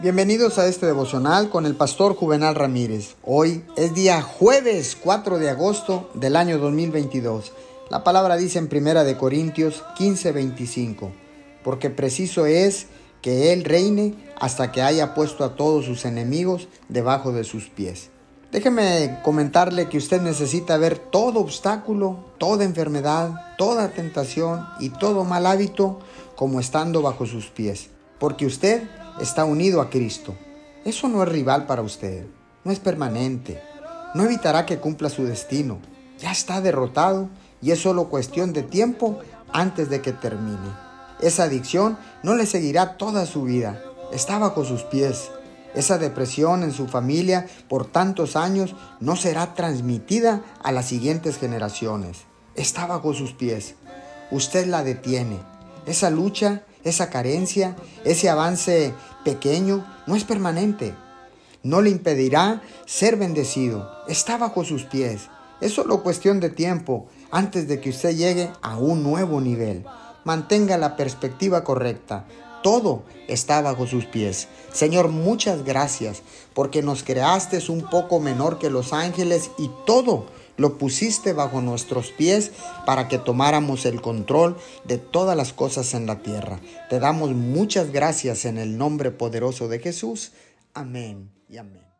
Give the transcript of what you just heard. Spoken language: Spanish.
Bienvenidos a este devocional con el pastor Juvenal Ramírez. Hoy es día jueves 4 de agosto del año 2022. La palabra dice en Primera de Corintios 15:25, porque preciso es que Él reine hasta que haya puesto a todos sus enemigos debajo de sus pies. Déjeme comentarle que usted necesita ver todo obstáculo, toda enfermedad, toda tentación y todo mal hábito como estando bajo sus pies, porque usted está unido a Cristo. Eso no es rival para usted, no es permanente, no evitará que cumpla su destino. Ya está derrotado y es solo cuestión de tiempo antes de que termine. Esa adicción no le seguirá toda su vida, está bajo sus pies. Esa depresión en su familia por tantos años no será transmitida a las siguientes generaciones. Está bajo sus pies. Usted la detiene. Esa lucha esa carencia, ese avance pequeño, no es permanente. No le impedirá ser bendecido. Está bajo sus pies. Es solo cuestión de tiempo antes de que usted llegue a un nuevo nivel. Mantenga la perspectiva correcta. Todo está bajo sus pies. Señor, muchas gracias porque nos creaste un poco menor que los ángeles y todo lo pusiste bajo nuestros pies para que tomáramos el control de todas las cosas en la tierra. Te damos muchas gracias en el nombre poderoso de Jesús. Amén y amén.